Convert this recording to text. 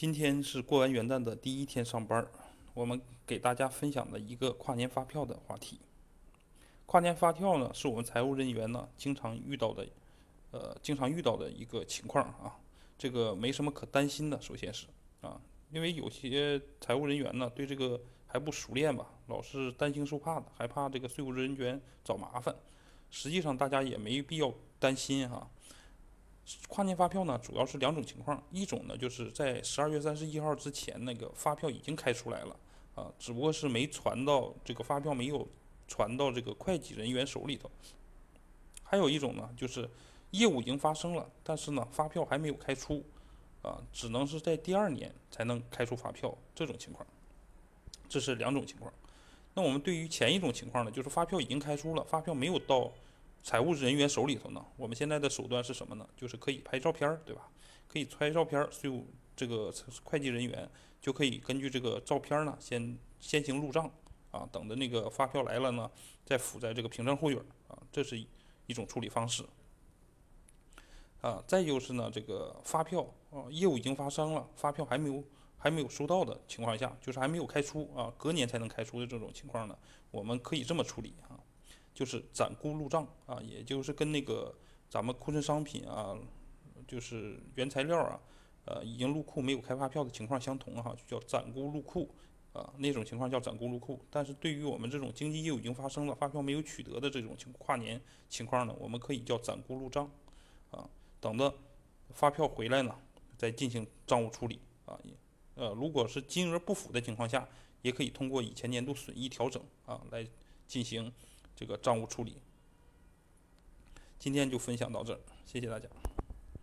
今天是过完元旦的第一天上班，我们给大家分享的一个跨年发票的话题。跨年发票呢，是我们财务人员呢经常遇到的，呃，经常遇到的一个情况啊。这个没什么可担心的，首先是啊，因为有些财务人员呢对这个还不熟练吧，老是担惊受怕的，害怕这个税务人员找麻烦。实际上大家也没必要担心哈。跨年发票呢，主要是两种情况，一种呢就是在十二月三十一号之前，那个发票已经开出来了，啊，只不过是没传到这个发票没有传到这个会计人员手里头。还有一种呢，就是业务已经发生了，但是呢发票还没有开出，啊，只能是在第二年才能开出发票这种情况。这是两种情况。那我们对于前一种情况呢，就是发票已经开出了，发票没有到。财务人员手里头呢，我们现在的手段是什么呢？就是可以拍照片儿，对吧？可以拍照片儿，税务这个会计人员就可以根据这个照片儿呢，先先行入账啊，等着那个发票来了呢，再附在这个凭证后影啊，这是一种处理方式。啊，再就是呢，这个发票啊，业务已经发生了，发票还没有还没有收到的情况下，就是还没有开出啊，隔年才能开出的这种情况呢，我们可以这么处理啊。就是暂估入账啊，也就是跟那个咱们库存商品啊，就是原材料啊，呃，已经入库没有开发票的情况相同哈，就叫暂估入库啊，那种情况叫暂估入库。但是对于我们这种经济业务已经发生了，发票没有取得的这种情跨年情况呢，我们可以叫暂估入账啊，等着发票回来呢，再进行账务处理啊。呃，如果是金额不符的情况下，也可以通过以前年度损益调整啊来进行。这个账务处理，今天就分享到这儿，谢谢大家。